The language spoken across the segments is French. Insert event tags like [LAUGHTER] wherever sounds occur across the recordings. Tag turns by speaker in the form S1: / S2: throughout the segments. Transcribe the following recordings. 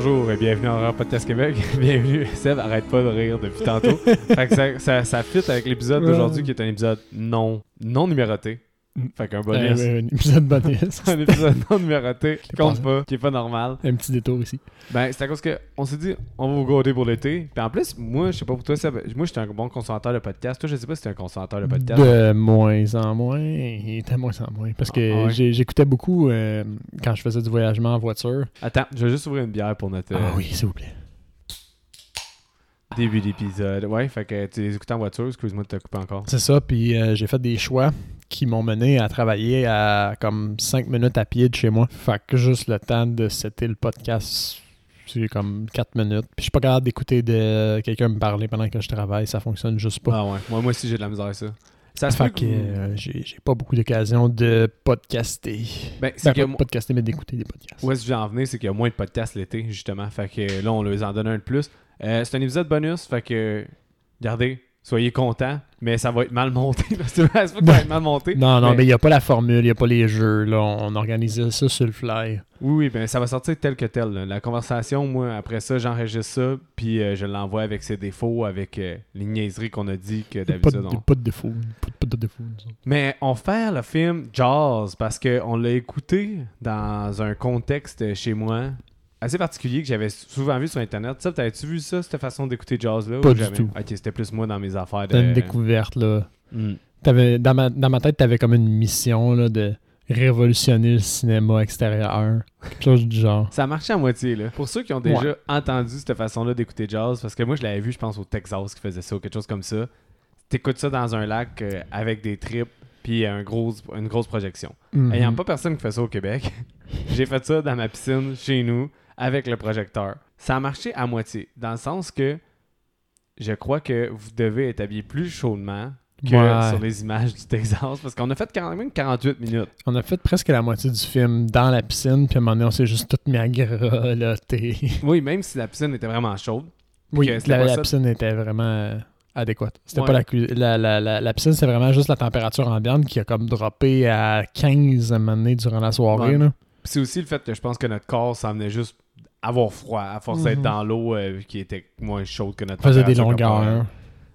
S1: Bonjour et bienvenue en Horror Podcast Québec. [LAUGHS] bienvenue. Seb, arrête pas de rire depuis tantôt. [LAUGHS] fait que ça, ça, ça fit avec l'épisode d'aujourd'hui qui est un épisode non, non numéroté. Fait qu'un bonus.
S2: Euh, un épisode [LAUGHS] bonus.
S1: un épisode non numéroté [LAUGHS] qui compte pas, qui est pas normal.
S2: un petit détour ici.
S1: Ben, c'est à cause que on s'est dit, on va vous garder pour l'été. Puis en plus, moi, je sais pas pour toi, Seb, moi, j'étais un bon consommateur de podcast. Toi, je sais pas si t'es un consommateur de podcast.
S2: De moins en moins. Et de moins en moins. Parce que
S1: Ah, ouais.
S2: j'ai- j'écoutais beaucoup euh, quand je faisais du voyagement en voiture.
S1: Attends, je vais juste ouvrir une bière pour notre euh,
S2: Ah oui, s'il vous plaît.
S1: début d'épisode. Ouais, fait que tu les écoutes en voiture, excuse-moi de te couper encore.
S2: C'est ça, puis euh, j'ai fait des choix qui m'ont mené à travailler à comme 5 minutes à pied de chez moi. Fait que juste le temps de setter le podcast, c'est comme 4 minutes. Puis je suis pas capable d'écouter de quelqu'un me parler pendant que je travaille, ça fonctionne juste pas.
S1: Ah ouais, moi, moi aussi, j'ai de la misère à ça. Ça se
S2: fait que euh, j'ai pas beaucoup d'occasion de podcaster.
S1: Ben, c'est
S2: Ben,
S1: que
S2: podcaster, mais d'écouter des podcasts.
S1: Où est-ce que je vais en venir, c'est qu'il y a moins de podcasts l'été, justement. Fait que là, on les en donne un de plus. Euh, c'est un épisode bonus, fait que, regardez, soyez contents, mais ça va être mal monté. [LAUGHS] c'est pas que ça va être mal monté.
S2: Non, non,
S1: mais-
S2: il n'y a pas la formule, il n'y a pas les jeux. Là, on organisait ça sur le fly.
S1: Oui, oui, ben ça va sortir tel que tel. là. La conversation, moi, après ça, j'enregistre ça, puis euh, je l'envoie avec ses défauts, avec euh, les niaiseries qu'on a dit que
S2: Pas de,
S1: on-
S2: pas de défaut. Pas, pas de défaut. nous autres.
S1: Mais on fait le film Jaws parce qu'on l'a écouté dans un contexte chez moi assez particulier que j'avais souvent vu sur Internet. Ça, t'avais-tu vu ça, cette façon d'écouter Jaws-là?
S2: Pas
S1: ou
S2: du tout.
S1: Ok, c'était plus moi dans mes affaires de...
S2: C'était une découverte. Là.
S1: Hmm.
S2: T'avais- dans, ma, dans ma tête, tu avais comme une mission là, de révolutionner le cinéma extérieur. Quelque chose du genre.
S1: Ça marchait à moitié, là. Pour ceux qui ont déjà entendu cette façon-là d'écouter Jaws, parce que moi, je l'avais vu, je pense, au Texas qui faisait ça ou quelque chose comme ça. T'écoutes ça dans un lac euh, avec des trips puis un gros, une grosse projection.
S2: Mhm.
S1: Il n'y a pas personne qui fait ça au Québec. [LAUGHS] J'ai fait ça dans ma piscine, chez nous, avec le projecteur. Ça a marché à moitié, dans le sens que je crois que vous devez être habillé plus chaudement que
S2: Ouais.
S1: sur les images du Texas, parce qu'on a fait quand même 48 minutes.
S2: On a fait presque la moitié du film dans la piscine, puis à un moment donné, on s'est juste tout mis à grelotter. [LAUGHS]
S1: Oui, même si la piscine était vraiment chaude.
S2: Oui, la, la piscine était vraiment euh, adéquate. C'était
S1: Ouais.
S2: pas la, la, la, la, la piscine, c'est vraiment juste la température ambiante qui a comme droppé à 15 à un moment donné durant la soirée.
S1: Ouais.
S2: là.
S1: C'est aussi le fait que je pense que notre corps s'emmenait juste avoir froid, à force d'être
S2: Mhm.
S1: dans l'eau euh, qui était moins chaude que notre
S2: faisait des longueurs.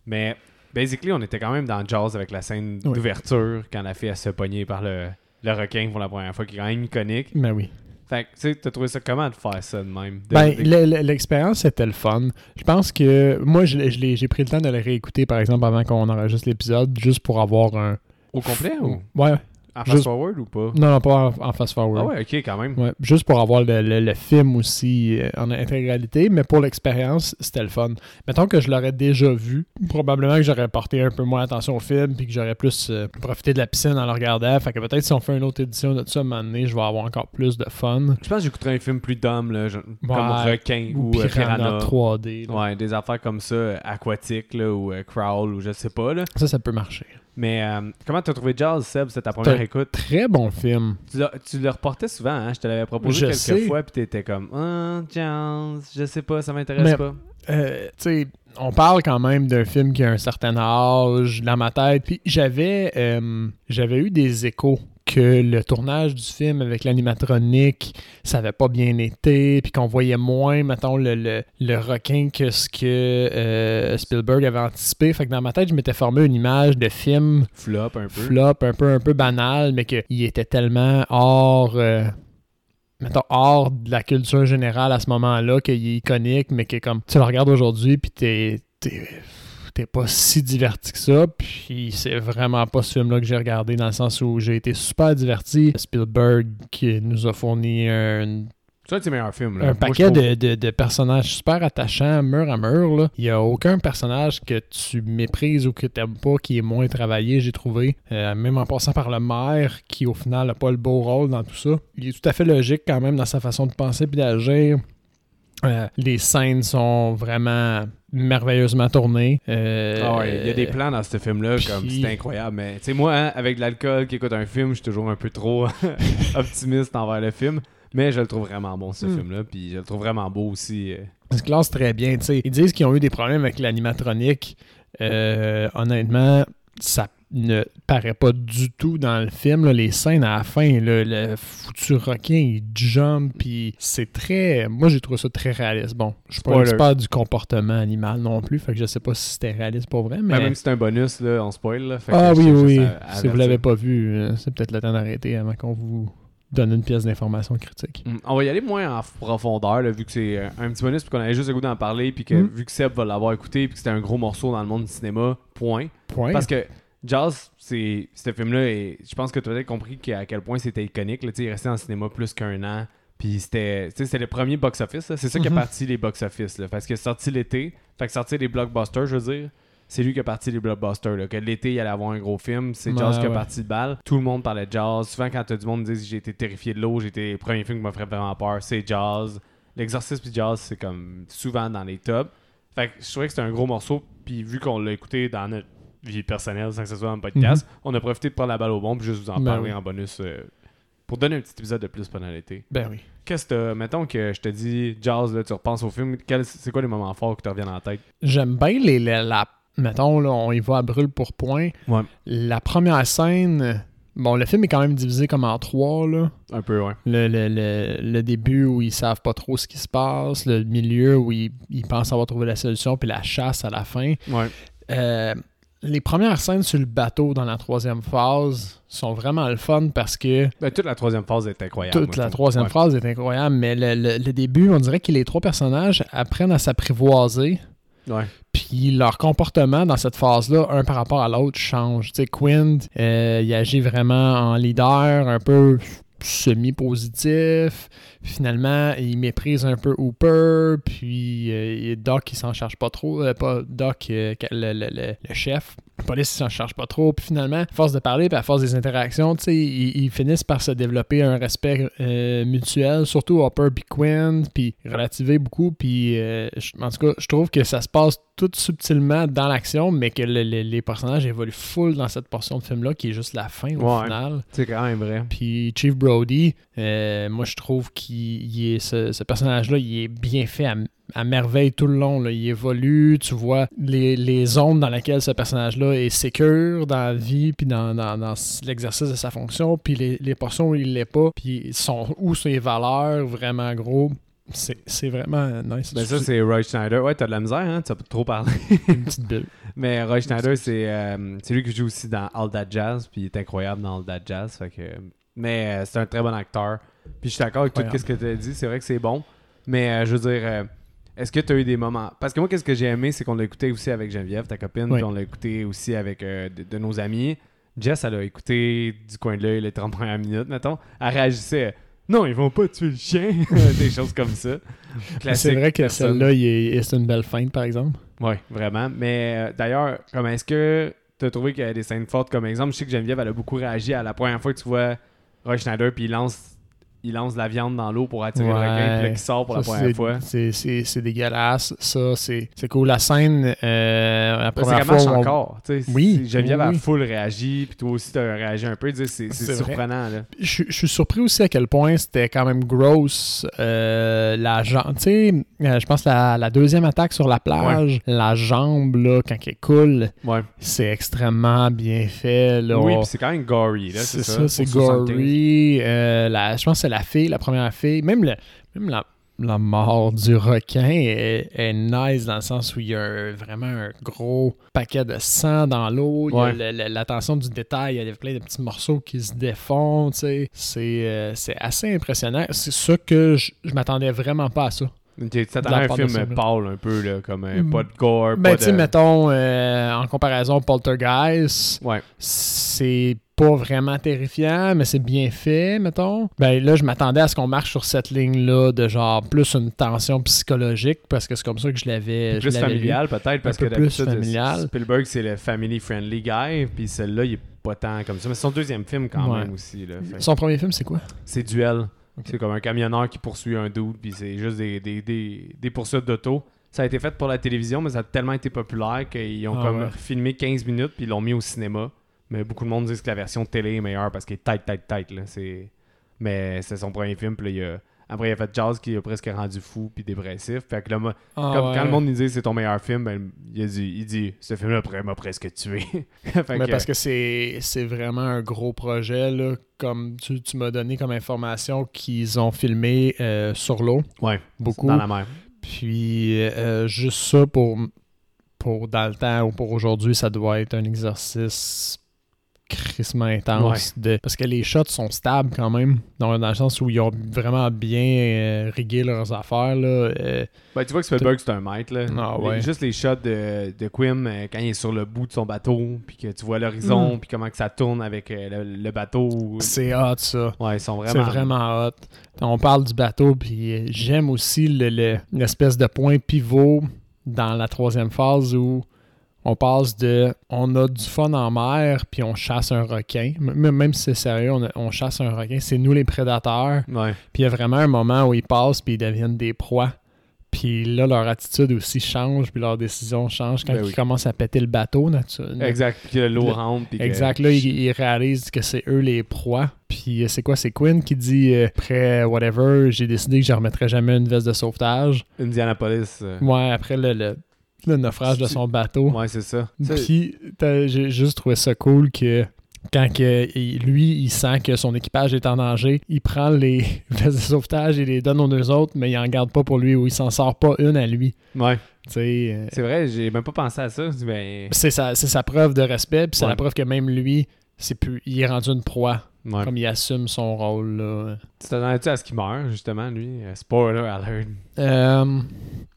S1: Mais basically, on était quand même dans Jaws avec la scène
S2: Oui.
S1: d'ouverture quand la fille elle se pogner par le, le requin pour la première fois, qui est quand même iconique.
S2: Mais oui.
S1: Fait que, tu sais, t'as trouvé ça comment de faire ça de même? De-
S2: Ben,
S1: de-
S2: l'expérience était le fun. Je pense que moi, j'ai pris le temps de le réécouter, par exemple, avant qu'on enregistre l'épisode, juste pour avoir un.
S1: Au complet ou?
S2: Ouais.
S1: En
S2: juste-
S1: fast-forward ou pas?
S2: Non, non, pas en, en fast-forward.
S1: Ah ouais, ok, quand même.
S2: Ouais, juste pour avoir le, le- le film aussi euh, en intégralité, mais pour l'expérience, c'était le fun. Mettons que je l'aurais déjà vu, probablement que j'aurais porté un peu moins attention au film, puis que j'aurais plus euh, profité de la piscine en le regardant. Fait que peut-être si on fait une autre édition de ça, à un moment donné, je vais avoir encore plus de fun.
S1: Je pense que j'écouterais un film plus dumb, là, genre- comme
S2: Ouais.
S1: Requin ou,
S2: Ou
S1: euh,
S2: Piranha
S1: Piranha.
S2: 3D. là.
S1: Ouais, des affaires comme ça, aquatiques, là, ou euh, crawl, ou je sais pas, là.
S2: Ça, ça peut marcher.
S1: Mais euh, comment t'as trouvé Jaws, Seb? C'était ta première écoute?
S2: Très bon film.
S1: Tu, le reportais souvent, hein? Je te l'avais proposé
S2: Je
S1: quelques
S2: sais.
S1: fois, puis t'étais comme, ah, Jaws, je sais pas, ça m'intéresse pas.
S2: Euh, tu sais, on parle quand même d'un film qui a un certain âge dans ma tête. Puis j'avais, euh, j'avais eu des échos que le tournage du film avec l'animatronique, ça avait pas bien été, puis qu'on voyait moins, mettons, le, le, le requin que ce que euh, Spielberg avait anticipé. Fait que dans ma tête, je m'étais formé une image de film
S1: Flop un peu.
S2: flop, un peu, un peu banal, mais qu'il était tellement hors, euh, mettons, hors de la culture générale à ce moment-là, qu'il est iconique, mais que comme tu le regardes aujourd'hui, puis t'es, t'es, t'es pas si diverti que ça, puis c'est vraiment pas ce film-là que j'ai regardé, dans le sens où j'ai été super diverti. Spielberg qui nous a fourni un
S1: C'est un de ses meilleurs films, là.
S2: un
S1: Moi,
S2: paquet
S1: je trouve-
S2: de, de- de personnages super attachants, mur à mur. là. Il n'y a aucun personnage que tu méprises ou que tu n'aimes pas qui est moins travaillé, j'ai trouvé. Euh, même en passant par le maire, qui au final n'a pas le beau rôle dans tout ça. Il est tout à fait logique quand même dans sa façon de penser et d'agir. Euh, les scènes sont vraiment merveilleusement tournées. Euh,
S1: Ah ouais, il y a des plans dans ce film-là, comme c'est incroyable. Mais tu sais, moi, hein, avec de l'alcool qui écoute un film, je suis toujours un peu trop [LAUGHS] optimiste envers le film. Mais je le trouve vraiment bon, ce
S2: Mm.
S1: film-là. Puis je le trouve vraiment beau aussi. euh.
S2: Ça se classe très bien. tu sais. Ils disent qu'ils ont eu des problèmes avec l'animatronique. Euh, honnêtement, ça ne paraît pas du tout dans le film. là. Les scènes à la fin, là, le foutu requin, il jump, puis c'est très... Moi, j'ai trouvé ça très réaliste. Bon, je suis pas un expert du comportement animal non plus, fait que je sais pas si c'était réaliste pour vrai, mais...
S1: Même si c'est un bonus, là, on spoil. Là, fait
S2: ah oui, oui,
S1: à- à
S2: Si vous l'avez pas vu, euh, c'est peut-être le temps d'arrêter avant qu'on vous donne une pièce d'information critique.
S1: Mm, On va y aller moins en profondeur, là, vu que c'est euh, un petit bonus, puis qu'on avait juste le goût d'en parler, puis que
S2: Mm.
S1: vu que Seb va l'avoir écouté, puis que c'était un gros morceau dans le monde du cinéma, point.
S2: Point.
S1: Parce que Jazz, c'est ce film-là, et je pense que tu as peut-être compris à quel point c'était iconique. Là, il restait en cinéma plus qu'un an. Puis c'était tu sais, c'était le premier box-office. C'est ça qui a
S2: Mhm.
S1: parti les box-office. Parce que sorti l'été, fait que sorti les blockbusters, je veux dire. C'est lui qui a parti les blockbusters. Là. Que l'été, il allait avoir un gros film. C'est
S2: Ouais,
S1: Jazz qui a
S2: ouais.
S1: parti de balle. Tout le monde parlait de Jazz. Souvent, quand t'as du monde dit j'ai été terrifié de l'eau, été le premier film qui m'a fait vraiment peur, c'est Jazz. L'exorcisme puis Jazz, c'est comme souvent dans les tops. Fait que je trouvais que c'était un gros morceau. Puis vu qu'on l'a écouté dans notre vie personnelle sans que ce soit le podcast, on a profité de prendre la balle au bon puis juste vous en
S2: Mhm. Ben
S1: parler
S2: oui.
S1: en bonus euh, pour donner un petit épisode de plus pendant l'été.
S2: Ben oui.
S1: Qu'est-ce que mettons que je te dis Jazz, là, tu repenses au film, c'est quoi les moments forts qui te reviennent en tête?
S2: J'aime bien les, la- Mettons, là, on y va à brûle pour point.
S1: Ouais.
S2: La première scène... Bon, le film est quand même divisé comme en trois, là.
S1: Un peu, ouais.
S2: Le, le- le- le début où ils savent pas trop ce qui se passe, le milieu où ils, ils pensent avoir trouvé la solution, puis la chasse à la fin.
S1: Ouais.
S2: Euh, les premières scènes sur le bateau dans la troisième phase sont vraiment le fun parce que
S1: Ben, toute la troisième phase est incroyable.
S2: toute la troisième
S1: Ouais.
S2: phase est incroyable, mais le, le- le début, on dirait que les trois personnages apprennent à s'apprivoiser.
S1: Ouais.
S2: Puis leur comportement dans cette phase-là, un par rapport à l'autre, change. Tu sais, Quinn, euh, il agit vraiment en leader, un peu semi-positif. Finalement, il méprise un peu Hooper. Puis euh, Doc, il s'en charge pas trop. Euh, Doc, euh, le- le chef. La police, s'en charge pas trop. Puis finalement, à force de parler, puis à force des interactions, tu sais, ils, ils finissent par se développer un respect euh, mutuel, surtout Hopper puis Quinn, puis relativer beaucoup. Puis euh, en tout cas, je trouve que ça se passe tout subtilement dans l'action, mais que le- le- les personnages évoluent full dans cette portion de film-là, qui est juste la fin au
S1: Ouais.
S2: final.
S1: C'est quand même vrai.
S2: Puis Chief Brody, euh, moi je trouve qu'il il est ce, ce personnage-là, il est bien fait à, à merveille tout le long. là. Il évolue, tu vois les, les zones dans lesquelles ce personnage-là est sécure dans la vie, puis dans, dans- dans l'exercice de sa fonction, puis les, les portions où il l'est pas, puis son, où ses valeurs vraiment gros. C'est c'est vraiment nice.
S1: Ben ça, c'est Roy Schneider. Ouais, t'as de la misère, hein? Tu as trop parlé. [LAUGHS]
S2: une petite bulle.
S1: Mais Roy Schneider, c'est euh, c'est lui qui joue aussi dans All That Jazz, puis il est incroyable dans All That Jazz. Fait que, mais euh, c'est un très bon acteur. Puis je suis d'accord avec tout ce que tu as dit, c'est vrai que c'est bon. Mais euh, je veux dire, est-ce que tu as eu des moments? Parce que moi, qu'est-ce que j'ai aimé, c'est qu'on l'a écouté aussi avec Geneviève, ta copine,
S2: Oui.
S1: puis on l'a écouté aussi avec euh, de, de nos amis. Jess, elle a écouté du coin de l'œil les 30 premières minutes, mettons. Elle réagissait. Non, ils vont pas tuer le chien. [LAUGHS] des choses comme ça. [LAUGHS]
S2: C'est vrai que celle-là, c'est une belle feinte, par exemple.
S1: Oui, vraiment. Mais euh, d'ailleurs, comme est-ce que tu as trouvé qu'il y a des scènes fortes comme exemple? Je sais que Geneviève, elle a beaucoup réagi à la première fois que tu vois Roy Schneider, puis il lance, il lance de la viande dans l'eau pour attirer le
S2: Ouais.
S1: requin, puis là, qui sort pour la
S2: Ça,
S1: première fois.
S2: C'est, c'est, c'est dégueulasse. Ça, c'est, c'est cool. La scène, euh, la première
S1: c'est
S2: fois. on-
S1: encore.
S2: Oui,
S1: Geneviève
S2: oui,
S1: a full réagi, puis toi aussi tu as réagi un peu. C'est surprenant. Là.
S2: Je, je suis surpris aussi à quel point c'était quand même gross. euh, la jambe. Tu sais, euh, je pense la, la deuxième attaque sur la plage, la jambe, là, quand elle coule,
S1: Ouais.
S2: c'est extrêmement bien fait. Là,
S1: Oui, puis c'est quand même gory. là,
S2: C'est ça, c'est
S1: pour 75.
S2: gory. Euh, la- je pense que c'est la fille, la première fille. Même, le, même la, la mort du requin est, est nice dans le sens où il y a un- vraiment un gros paquet de sang dans l'eau. Il y a l'attention du détail. Il y a plein de petits morceaux qui se défont. tu sais. C'est euh, c'est assez impressionnant. C'est ça que je, je m'attendais vraiment pas à ça.
S1: À un film
S2: ça,
S1: pâle un peu, là, comme euh,
S2: Mm.
S1: pas de gore,
S2: Ben, tu
S1: de...
S2: mettons, euh, en comparaison Poltergeist,
S1: Ouais.
S2: c'est pas vraiment terrifiant, mais c'est bien fait, mettons. Ben là, je m'attendais à ce qu'on marche sur cette ligne-là de genre plus une tension psychologique, parce que c'est comme ça que je l'avais.
S1: Plus familial peut-être parce
S2: peu
S1: que
S2: plus familial.
S1: Spielberg c'est le family friendly guy puis celle-là il est pas tant comme ça mais c'est son deuxième film quand
S2: Ouais.
S1: même aussi là. Fait
S2: Son premier film, c'est quoi?
S1: C'est duel c'est comme un camionneur qui poursuit un dude puis c'est juste des, des, des, des poursuites d'auto ça a été fait pour la télévision mais ça a tellement été populaire qu'ils ont
S2: Ah
S1: comme
S2: ouais.
S1: filmé 15 minutes puis ils l'ont mis au cinéma mais beaucoup de monde disent que la version télé est meilleure parce qu'elle est tight tight tight là c'est mais c'est son premier film puis là, il y a Après, il a fait Jazz qui a presque rendu fou puis dépressif. Fait que là, moi,
S2: Ah,
S1: comme,
S2: ouais.
S1: quand le monde nous dit c'est ton meilleur film, ben, il, a dit, il dit ce film-là m'a presque tué. [LAUGHS] Fait
S2: Mais
S1: que-
S2: parce que c'est c'est vraiment un gros projet, là, comme tu, tu m'as donné comme information qu'ils ont filmé euh, sur l'eau,
S1: Ouais,
S2: beaucoup.
S1: dans la mer.
S2: Puis euh, juste ça pour, pour dans le temps ou pour aujourd'hui, ça doit être un exercice crissement intense. De, parce que les shots sont stables quand même, dans, dans le sens où ils ont vraiment bien euh, rigué leurs affaires. Là, euh,
S1: Ben, tu vois que Spielberg, c'est un maître. Là.
S2: Ah,
S1: Les- juste les shots de, de Quim euh, quand il est sur le bout de son bateau, puis que tu vois l'horizon,
S2: Mm.
S1: puis comment que ça tourne avec euh, le, le bateau.
S2: c'est hot ça.
S1: Ouais, ils sont
S2: C'est
S1: vraiment.
S2: vraiment hot. On parle du bateau, puis euh, j'aime aussi le- le- l'espèce de point pivot dans la troisième phase où on passe de on a du fun en mer, puis on chasse un requin. M- Même, si c'est sérieux, on, a- on chasse un requin, c'est nous les prédateurs.
S1: Ouais.
S2: Puis il y a vraiment un moment où ils passent, puis ils deviennent des proies. Puis là, leur attitude aussi change, puis leur décision change quand
S1: Ben
S2: ils
S1: oui.
S2: commencent à péter le bateau. naturellement.
S1: Exact. Puis que l'eau
S2: Le-
S1: rentre. puis que-
S2: Exact. Là, ils, ils réalisent que c'est eux les proies. Puis euh, c'est quoi? C'est Quinn qui dit euh, après whatever, j'ai décidé que je remettrai jamais une veste de sauvetage.
S1: Indianapolis. euh,
S2: Ouais, après le, le, le naufrage de son bateau.
S1: Ouais, c'est ça.
S2: Puis j'ai juste trouvé ça cool que quand que lui, il sent que son équipage est en danger, il prend les [LAUGHS] vestes de sauvetage et les donne aux deux autres, mais il en garde pas pour lui ou il s'en sort pas une à lui.
S1: Ouais.
S2: Euh,
S1: C'est vrai, j'ai même pas pensé à ça. Ben,
S2: c'est sa, sa preuve de respect, puis c'est
S1: Ouais.
S2: la preuve que même lui, c'est plus, il est rendu une proie.
S1: ouais.
S2: Comme il assume son rôle. Là.
S1: Tu t'attendais-tu à ce qu'il meure, justement, lui? Euh, Spoiler alert.
S2: Euh,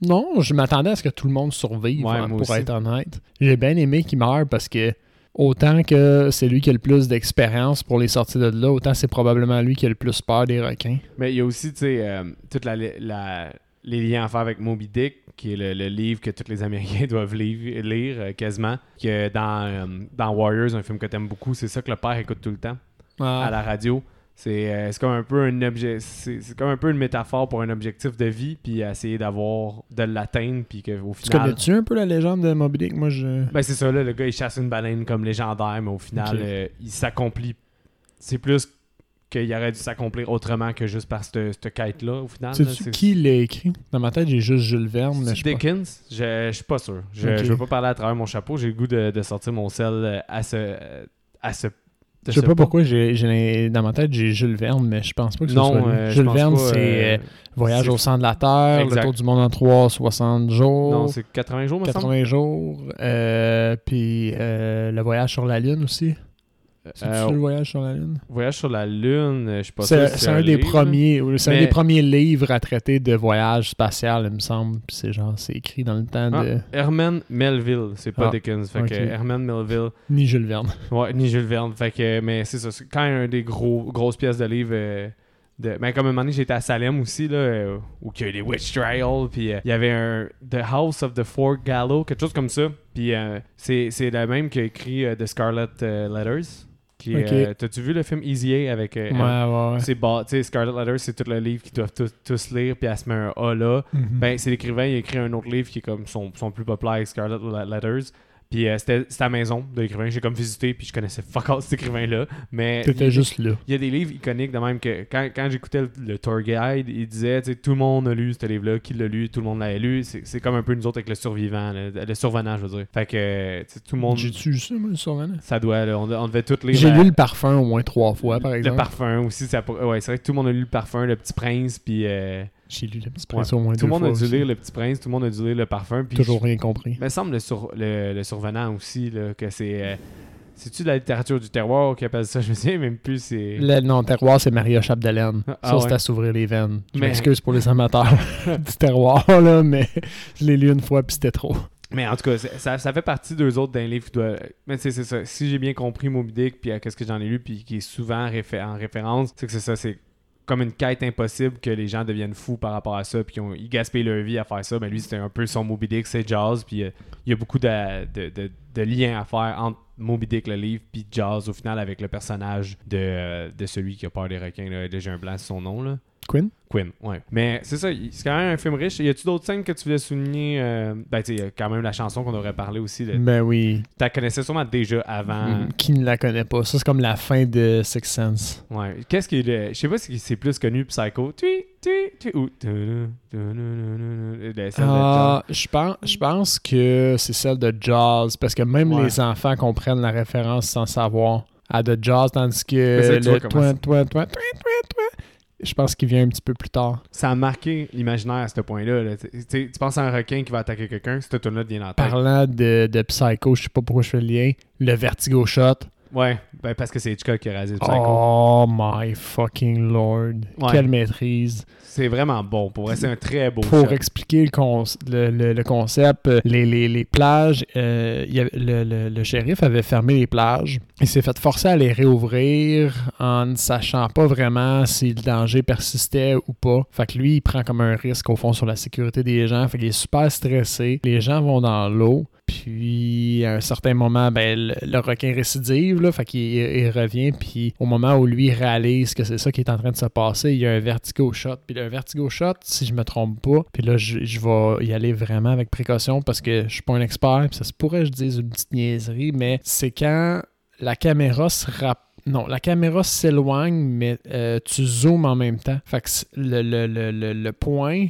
S2: non, je m'attendais à ce que tout le monde survive,
S1: Ouais,
S2: hein, pour
S1: aussi.
S2: être honnête. J'ai bien aimé qu'il meure parce que autant que c'est lui qui a le plus d'expérience pour les sorties de là, autant c'est probablement lui qui a le plus peur des requins.
S1: Mais il y a aussi, tu sais, euh, toute la, la- les liens à faire avec Moby Dick, qui est le, le livre que tous les Américains [LAUGHS] doivent lire, lire, euh, quasiment. Que dans, euh, dans Warriors, un film que t'aimes beaucoup, c'est ça que le père écoute tout le temps à la radio. C'est euh, c'est comme un peu un objet c'est c'est comme un peu une métaphore pour un objectif de vie puis essayer d'avoir de l'atteindre puis qu'au
S2: Tu
S1: final
S2: connais-tu un peu la légende de Moby Dick? Moi, je...
S1: ben c'est ça là le gars il chasse une baleine comme légendaire mais au final euh, il s'accomplit c'est plus qu'il aurait dû s'accomplir autrement que juste par cette, cette quête là au final.
S2: Sais-tu
S1: C'est-
S2: qui l'a écrit? Dans ma tête, j'ai juste Jules Verne.
S1: Dickens? Je, je suis pas sûr je,
S2: Ok.
S1: je veux pas parler à travers mon chapeau j'ai le goût de, de sortir mon sel euh, à ce à ce
S2: Je sais pas pourquoi j'ai, dans ma tête j'ai Jules Verne, mais je pense pas que ce
S1: non
S2: soit
S1: euh,
S2: Jules Verne, c'est
S1: euh,
S2: euh, Voyage au centre de la Terre,
S1: Exact.
S2: Le tour du monde en 360 jours.
S1: non c'est 80 jours me semble
S2: 80 jours. euh, puis le voyage sur la Lune aussi. C'est
S1: Euh,
S2: le voyage sur la Lune?
S1: Voyage sur la Lune, euh, je suis pas
S2: C'est, c'est un des
S1: livre.
S2: premiers. C'est un des premiers livres à traiter de voyage spatial, il me semble. Puis c'est genre, c'est écrit dans le temps
S1: Ah,
S2: de.
S1: Herman Melville, c'est pas
S2: Ah,
S1: Dickens. Fait
S2: ok.
S1: que Herman Melville,
S2: Ni Jules Verne.
S1: ouais, ni Jules Verne. Fait que, mais c'est ça, c'est quand même un des gros, grosses pièces de livres. euh, de, mais comme un moment donné, j'étais à Salem aussi, là, euh, où il y a eu les Witch Trials, puis euh, il y avait un The House of the Four Gallows, quelque chose comme ça. Puis euh, c'est, c'est le même qui a écrit The Scarlet Letters. Qui, euh, t'as-tu vu le film Easy A avec euh,
S2: Ouais, ouais, ouais.
S1: C'est Scarlet Letters, c'est tout le livre qu'ils doivent tous, tous lire, puis elle se met un A là.
S2: Mhm.
S1: Ben, c'est l'écrivain, il a écrit un autre livre qui est comme son, son plus populaire avec Scarlet Letters. Puis euh, c'était c'était à la maison de l'écrivain. J'ai comme visité, puis je connaissais fuck all cet écrivain-là. Mais
S2: T'étais
S1: il,
S2: juste là.
S1: il y a des livres iconiques de même que quand, quand j'écoutais le, le tour guide, il disait, tu sais, tout le monde a lu ce livre-là, qui l'a lu, tout le monde l'a lu. C'est c'est comme un peu nous autres avec le survivant, le, le survenant, je veux dire. Fait que, tu sais, tout le monde,
S2: J'ai-tu lu ça, moi, le survenant?
S1: ça doit, là, on, on devait tout lire.
S2: J'ai
S1: la-
S2: lu le parfum au moins trois fois, par
S1: le
S2: exemple.
S1: parfum aussi. Ça, pour- ouais, c'est vrai que tout le monde a lu le parfum, le petit prince, puis euh,
S2: J'ai lu le petit prince au moins
S1: tout le monde a dû
S2: aussi.
S1: lire le petit prince, tout le monde a dû lire le parfum. Puis
S2: Toujours rien compris.
S1: Il me semble le, sur, le, le survenant aussi, là, que c'est. euh, C'est-tu de la littérature du terroir qui appelle ça? [LAUGHS] Je me souviens même plus. C'est.
S2: Le nom terroir, c'est Maria Chapdelaine.
S1: Ah,
S2: ça,
S1: ouais.
S2: c'est à s'ouvrir les veines. Je
S1: Mais-
S2: m'excuse pour les amateurs [LAUGHS] du terroir, là, mais je l'ai lu une fois puis c'était trop.
S1: Mais en tout cas, c'est- ça, ça fait partie d'eux autres d'un livre qui doit. Mais c'est c'est ça. Si j'ai bien compris Moby Dick, puis euh, qu'est-ce que j'en ai lu, puis qui est souvent réfé- en référence, c'est que c'est ça. C'est comme une quête impossible que les gens deviennent fous par rapport à ça, puis ont- ils gaspillent leur vie à faire ça. Mais lui, c'était un peu son Moby Dick, c'est Jazz, puis euh, il y a beaucoup de, de, de- de liens à faire entre Moby Dick, le livre, puis Jazz, au final, avec le personnage de, euh, de celui qui a peur des requins. Là. J'ai un blanc son nom, là.
S2: Quinn?
S1: Quinn, ouais. Mais c'est ça, c'est quand même un film riche. Y a-tu d'autres scènes que tu voulais souligner euh, Ben, tu sais, y a quand même la chanson qu'on aurait parlé aussi. de-
S2: Ben oui.
S1: Tu la connaissais sûrement déjà avant.
S2: Mm, Qui ne la connaît pas? Ça, c'est comme la fin de Six Sense.
S1: Ouais. Qu'est-ce qui est. Je sais pas si c'est plus connu Psycho. Tui,
S2: Ah, je pense, je pense que c'est celle de Jaws, parce que même
S1: Ouais.
S2: les enfants comprennent la référence sans savoir à de Jaws, tandis que
S1: Mais tu
S2: le toi, toi, toi, toi, toi, toi, je pense qu'il vient un petit peu plus tard.
S1: Ça a marqué l'imaginaire à ce point-là. là. Tu penses à un requin qui va attaquer quelqu'un, cette tune là devient la tête.
S2: Parlant de, de Psycho, je sais pas pourquoi je fais le lien, le Vertigo Shot.
S1: Ouais, ben parce que c'est Hitchcock qui a rasé le Psycho.
S2: Oh my fucking lord.
S1: Ouais.
S2: Quelle maîtrise.
S1: C'est vraiment bon. Pour c'est un très beau
S2: Pour
S1: shot.
S2: expliquer le, con- le, le- le concept, euh, les, les- les plages, euh, il y avait- le, le- le shérif avait fermé les plages. Il s'est fait forcer à les réouvrir en ne sachant pas vraiment si le danger persistait ou pas. Fait que lui, il prend comme un risque au fond sur la sécurité des gens. Fait qu'il est super stressé. Les gens vont dans l'eau. Puis à un certain moment, ben, le, requin récidive, là, fait qu'il il- revient, puis au moment où lui réalise que c'est ça qui est en train de se passer, il y a un vertigo shot. Puis le vertigo shot, si je me trompe pas, puis là, je, je vais y aller vraiment avec précaution parce que je suis pas un expert, puis ça se pourrait je dise une petite niaiserie, mais c'est quand la caméra se rapproche non, la caméra s'éloigne, mais euh, tu zoomes en même temps. Fait que le- le- le- le point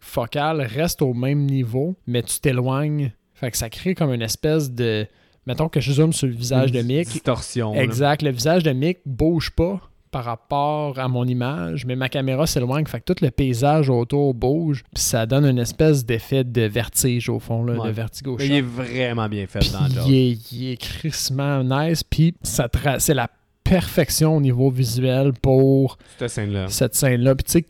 S2: focal reste au même niveau, mais tu t'éloignes. Fait que ça crée comme une espèce de. Mettons que je zoome sur le visage de Mick.
S1: Distorsion. là.
S2: Exact. Le visage de Mick bouge pas par rapport à mon image, mais ma caméra s'éloigne. Fait que tout le paysage autour bouge. Puis ça donne une espèce d'effet de vertige au fond, là,
S1: Ouais.
S2: de vertigo
S1: il est vraiment bien fait dans Jaws.
S2: il est, il est crissement nice. Puis ça tra- c'est la perfection au niveau visuel pour
S1: Cette scène-là.
S2: cette scène-là. Puis tu sais,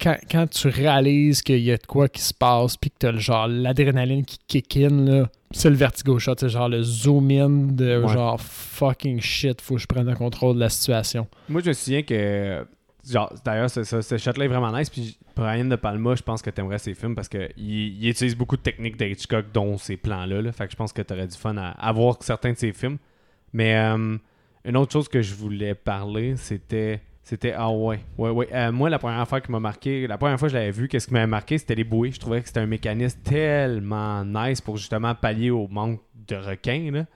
S2: quand, quand tu réalises qu'il y a de quoi qui se passe, puis que t'as le genre l'adrénaline qui kick in, là, c'est le vertigo shot. C'est genre le zoom in de
S1: Ouais.
S2: genre fucking shit, faut que je prenne le contrôle de la situation.
S1: Moi, je me souviens que. Genre, d'ailleurs, ce, ce, ce shot-là est vraiment nice. Puis Brian De Palma, je pense que t'aimerais ses films parce qu'il il utilise beaucoup de techniques d'Hitchcock, dont ces plans-là. là. Fait que je pense que t'aurais du fun à, à voir certains de ses films. Mais euh, une autre chose que je voulais parler, c'était. C'était. Ah ouais. Ouais, ouais. Euh, moi, la première fois qui m'a marqué, la première fois que je l'avais vu, qu'est-ce qui m'avait marqué, c'était les bouées. Je trouvais que c'était un mécanisme tellement nice pour justement pallier au manque de requins. Là.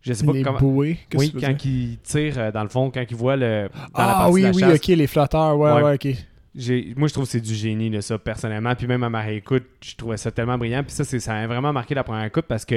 S1: Je sais pas
S2: Les
S1: comment.
S2: bouées,
S1: Oui, quand
S2: dire?
S1: il tire, euh, dans le fond, quand il voit le. Dans la
S2: Ah
S1: partie
S2: oui,
S1: de la
S2: oui,
S1: chasse,
S2: ok, les flotteurs, ouais,
S1: Ouais.
S2: ouais, ok.
S1: moi, je trouve que c'est du génie, là, ça, personnellement. Puis même à ma réécoute, je trouvais ça tellement brillant. Puis ça, ça m'a vraiment marqué la première écoute parce que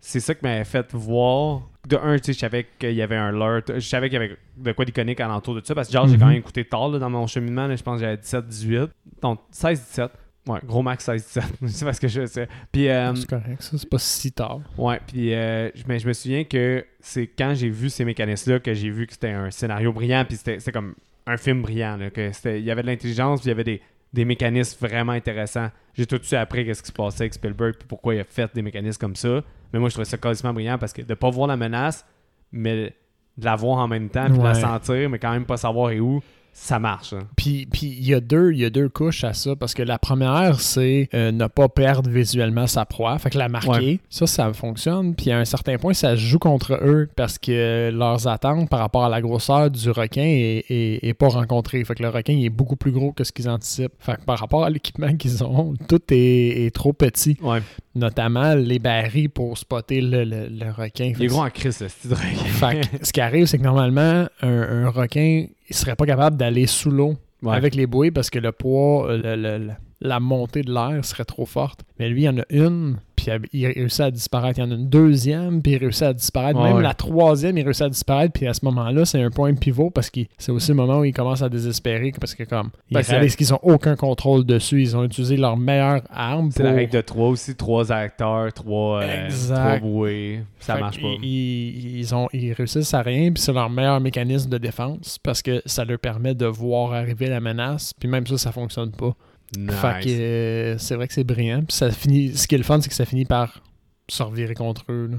S1: c'est ça qui m'avait fait voir. De un, tu sais, je savais qu'il y avait un alert. Je savais qu'il y avait de quoi d'iconique alentour de ça. Parce que, genre, j'ai
S2: Mhm.
S1: quand même écouté tard là, dans mon cheminement. là, je pense que j'avais 17-18. Donc, 16-17. Ouais, gros max 16-17. [LAUGHS] c'est parce que je sais. Puis, euh,
S2: C'est correct, ça, c'est pas si tard.
S1: Ouais, puis euh, je- mais je me souviens que c'est quand j'ai vu ces mécanismes-là que j'ai vu que c'était un scénario brillant, puis c'était comme un film brillant, là, que c'était- il y avait de l'intelligence, puis il y avait des, des mécanismes vraiment intéressants. J'ai tout de suite appris qu'est-ce qui se passait avec Spielberg, puis pourquoi il a fait des mécanismes comme ça. Mais moi, je trouvais ça quasiment brillant parce que de pas voir la menace, mais de la voir en même temps, puis de la sentir, mais quand même pas savoir et où, ça marche. hein.
S2: Puis il y a deux y a deux couches à ça parce que la première c'est euh, ne pas perdre visuellement sa proie, fait que la marquer,
S1: Ouais.
S2: ça ça fonctionne. Puis à un certain point ça se joue contre eux parce que leurs attentes par rapport à la grosseur du requin est, est- est pas rencontrée. Fait que le requin il est beaucoup plus gros que ce qu'ils anticipent. Fait que par rapport à l'équipement qu'ils ont, tout est, est trop petit,
S1: Ouais.
S2: Notamment les barils pour spotter le, le- le requin.
S1: Il est gros en crise, le style de
S2: fait que ce qui arrive, c'est que normalement, un, un requin, il serait pas capable d'aller sous l'eau
S1: Ouais.
S2: avec les bouées parce que le poids, euh, le- la montée de l'air serait trop forte. Mais lui, il y en a une, puis il réussit à disparaître. Il y en a une deuxième, puis il réussit à disparaître. Même
S1: ouais.
S2: la troisième, il réussit à disparaître. Puis à ce moment-là, c'est un point pivot parce que c'est aussi le moment où il commence à désespérer parce que comme ils
S1: Ben,
S2: réalisent qu'ils ont aucun contrôle dessus. Ils ont utilisé leur meilleure arme
S1: C'est
S2: pour...
S1: la règle de 3 aussi, 3 acteurs, 3
S2: Exact.
S1: bouées. Ça
S2: Fait
S1: marche pas.
S2: Ils, ils ont, ils réussissent à rien, puis c'est leur meilleur mécanisme de défense parce que ça leur permet de voir arriver la menace, puis même ça, ça fonctionne pas.
S1: Nice.
S2: Fait que euh, c'est vrai que c'est brillant. Puis ça finit, ce qui est le fun, c'est que ça finit par se revirer contre eux. là.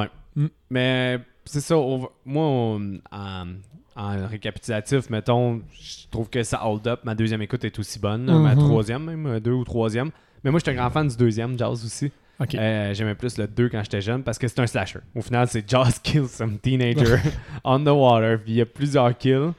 S1: Ouais.
S2: Mm.
S1: Mais c'est ça. on- moi, on- en, en récapitulatif, mettons, je trouve que ça hold up. Ma deuxième écoute est aussi bonne. Ma
S2: Mhm.
S1: troisième, même, euh, deux ou troisième. Mais moi, j'étais un grand fan du deuxième, Jaws aussi. Euh, J'aimais plus le 2 quand j'étais jeune parce que c'est un slasher. Au final, c'est Jaws [LAUGHS] kills some teenager [LAUGHS] on the water. Puis il y a plusieurs kills.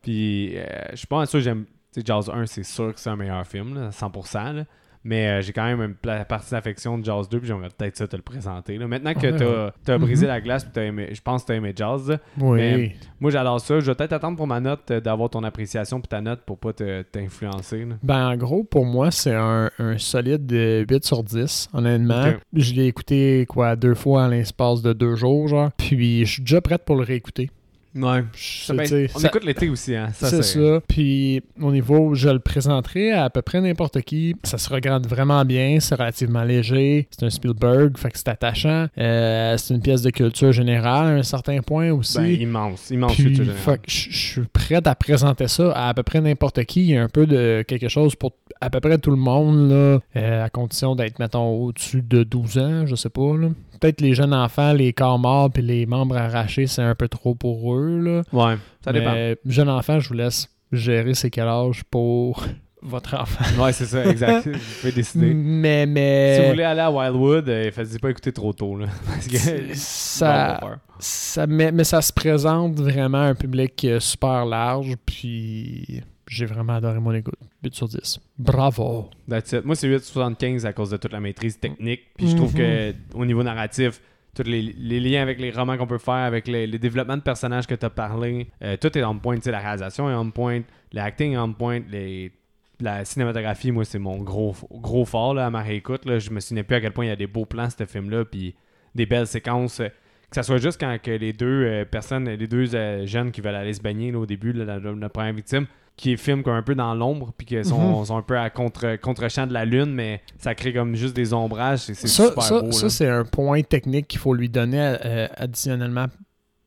S1: Puis euh, je suis pas sûr que j'aime. Tu sais, Jaws 1, c'est sûr que c'est un meilleur film, là, 100%. là. Mais euh, j'ai quand même une pla- partie d'affection de Jazz 2, puis j'aimerais peut-être ça te le présenter. là. Maintenant que
S2: Ouais,
S1: t'as
S2: Mhm.
S1: brisé la glace, puis t'as aimé- je pense que t'as aimé Jazz, là.
S2: Oui.
S1: Mais- moi j'adore ça. Je vais peut-être attendre pour ma note, euh, d'avoir ton appréciation puis ta note pour pas te- t'influencer. là.
S2: Ben, en gros, pour moi, c'est un, un solide de 8 sur 10, honnêtement. Je l'ai écouté, quoi, deux fois en l'espace de deux jours, genre. Puis, je suis déjà prête pour le réécouter.
S1: Ouais.
S2: Je-
S1: Ça, ben, on
S2: ça-
S1: écoute l'été aussi, hein. Ça,
S2: c'est ça. Puis au niveau, je le présenterai à, à peu près n'importe qui. Ça se regarde vraiment bien. C'est relativement léger. C'est un Spielberg, fait que c'est attachant. Euh, c'est une pièce de culture générale à un certain point aussi.
S1: Ben, immense, immense
S2: Puis,
S1: culture
S2: fait que je je suis prête à présenter ça à à peu près n'importe qui. Il y a un peu de quelque chose pour à peu près tout le monde, là, euh, à condition d'être, mettons, au-dessus de 12 ans, je sais pas. là. Peut-être les jeunes enfants, les corps morts puis les membres arrachés, c'est un peu trop pour eux. Là.
S1: Ouais, ça dépend.
S2: Mais, jeune enfant, je vous laisse gérer c'est quel âge pour [LAUGHS] votre enfant.
S1: Ouais, c'est ça, exact. vous pouvez [LAUGHS] décider.
S2: Mais,
S1: Si
S2: mais
S1: vous voulez aller à Wildwood, euh, faites-y pas écouter trop tôt. Là, [LAUGHS] parce que Bon,
S2: ça, ça, mais, mais ça se présente vraiment à un public euh, super large. Puis j'ai vraiment adoré mon écoute. 8 sur 10. Bravo.
S1: That's it. Moi, c'est 8,75 à cause de toute la maîtrise technique. Puis je trouve
S2: Mhm.
S1: que au niveau narratif, tous les, les liens avec les romans qu'on peut faire, avec les, les développements de personnages que tu as parlé, euh, tout est on point. La réalisation est on point, l'acting est on point, les, la cinématographie, moi, c'est mon gros, gros fort là, à ma réécoute. Là. Je me souviens plus à quel point il y a des beaux plans, ce film-là, puis des belles séquences. que ça soit juste quand que les deux euh, personnes, les deux euh, jeunes qui veulent aller se baigner là, au début, la première victime, qui filment comme un peu dans l'ombre, puis qui sont,
S2: Mhm.
S1: sont un peu à contre, contre-champ de la lune, mais ça crée comme juste des ombrages. C'est
S2: Ça,
S1: super
S2: ça,
S1: beau.
S2: ça c'est un point technique qu'il faut lui donner euh, additionnellement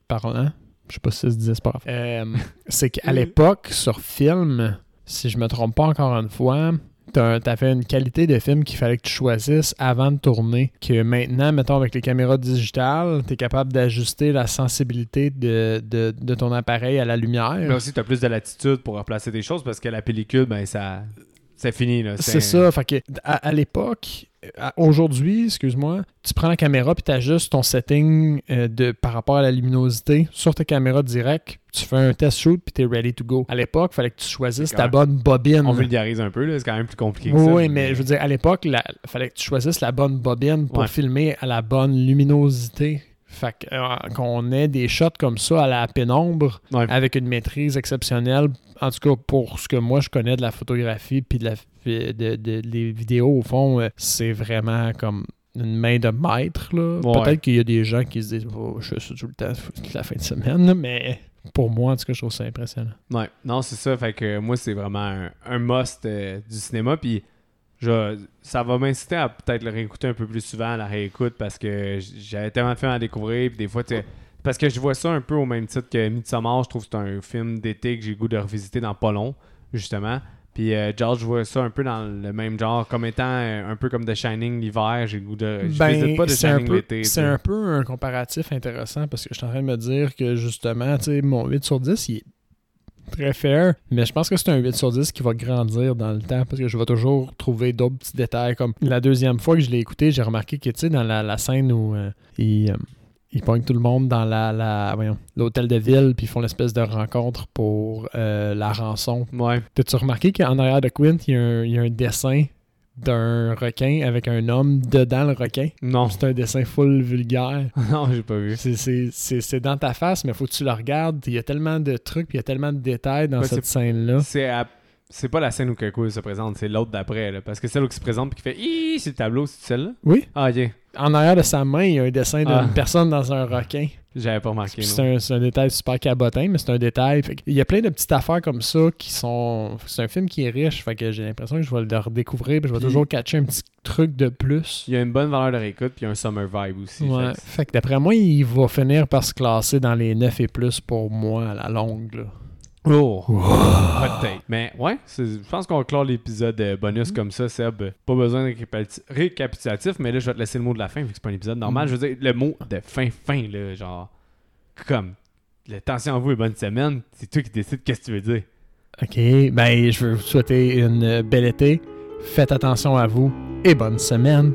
S2: parlant. Je sais pas si ça se disait, c'est. Euh, c'est qu'à [LAUGHS] l'époque, sur film, si je me trompe pas encore une fois, t'as t'as fait une qualité de film qu'il fallait que tu choisisses avant de tourner. Que maintenant, mettons, avec les caméras digitales, t'es capable d'ajuster la sensibilité de, de, de ton appareil à la lumière.
S1: Mais aussi, tu as plus de latitude pour replacer des choses parce que la pellicule, ben, ça. C'est fini. là.
S2: C'est ça. Fait que à, à l'époque, aujourd'hui, excuse-moi, tu prends la caméra puis tu ajustes ton setting euh, de, par rapport à la luminosité sur ta caméra direct. Tu fais un test shoot puis tu es ready to go. À l'époque, il fallait que tu choisisses ta bonne bobine.
S1: On vulgarise un peu, là. c'est quand même plus compliqué que
S2: Oui,
S1: ça.
S2: oui, mais je veux dire, à l'époque, il fallait que tu choisisses la bonne bobine pour
S1: Ouais.
S2: filmer à la bonne luminosité. Fait euh, qu'on ait des shots comme ça à la pénombre,
S1: Ouais.
S2: avec une maîtrise exceptionnelle, en tout cas pour ce que moi je connais de la photographie puis de, la, de, de- de- les vidéos, au fond, euh, c'est vraiment comme une main de maître. Là.
S1: Ouais.
S2: Peut-être qu'il y a des gens qui se disent oh, je ça tout le temps, toute la fin de semaine, [LAUGHS] mais pour moi, en tout cas, je trouve ça impressionnant.
S1: Ouais, non, c'est ça. Fait que moi, c'est vraiment un, un must euh, du cinéma. Puis je, ça va m'inciter à peut-être le réécouter un peu plus souvent à la réécoute parce que j'avais tellement de films à découvrir. Puis des fois, tu parce que je vois ça un peu au même titre que Midsommar. Je trouve que c'est un film d'été que j'ai le goût de revisiter dans pas long, justement. Puis euh, George, je vois ça un peu dans le même genre, comme étant euh, un peu comme The Shining l'hiver. J'ai le goût de. Je visite pas The
S2: Ben,
S1: Shining l'été.
S2: C'est un peu un comparatif intéressant parce que je suis en train de me dire que justement, tu sais, mon 8 sur 10, il est très fair, mais je pense que c'est un 8 sur 10 qui va grandir dans le temps parce que je vais toujours trouver d'autres petits détails. Comme la deuxième fois que je l'ai écouté, j'ai remarqué que, tu sais, dans la, la scène où euh, il, euh, il pogne tout le monde dans la, la- voyons, l'hôtel de ville puis ils font l'espèce de rencontre pour euh, la rançon.
S1: Ouais.
S2: T'as-tu remarqué qu'en arrière de Quint, il y a un, il y a un dessin d'un requin avec un homme dedans le requin?
S1: Non.
S2: C'est un dessin full vulgaire. [LAUGHS]
S1: non, j'ai pas vu.
S2: C'est- dans ta face, mais faut que tu le regardes. Il y a tellement de trucs, puis il y a tellement de détails dans
S1: Ouais,
S2: cette scène-là.
S1: C'est à- c'est pas la scène où Keiko se présente, c'est l'autre d'après. Parce que celle où il se présente et qui fait Hi, c'est le tableau, c'est celle-là?
S2: Oui.
S1: Ah, ok.
S2: En arrière de sa main, il y a un dessin d'une
S1: Ah.
S2: personne dans un requin.
S1: J'avais pas remarqué.
S2: C'est un, détail super cabotin, mais c'est un détail. Il y a plein de petites affaires comme ça qui sont. C'est un film qui est riche, fait que j'ai l'impression que je vais le redécouvrir, puis je vais
S1: Puis-
S2: toujours catcher un petit truc de plus.
S1: Il y a une bonne valeur de réécoute puis un summer vibe aussi.
S2: Ouais.
S1: Fait
S2: Fait que d'après moi, il va finir par se classer dans les 9 et plus pour moi à la longue. Là.
S1: Oh! Hot take. Mais ouais, je pense qu'on va clore l'épisode euh, bonus
S2: Mm.
S1: comme ça, Seb. Pas besoin de récapitulatif, mais là, je vais te laisser le mot de la fin vu que c'est pas un épisode normal.
S2: Mm.
S1: Je veux dire, le mot de fin, fin, là, genre, comme, attention à vous et bonne semaine, c'est toi qui décides qu'est-ce que tu veux dire.
S2: OK, ben je veux vous souhaiter une belle été. Faites attention à vous et bonne semaine.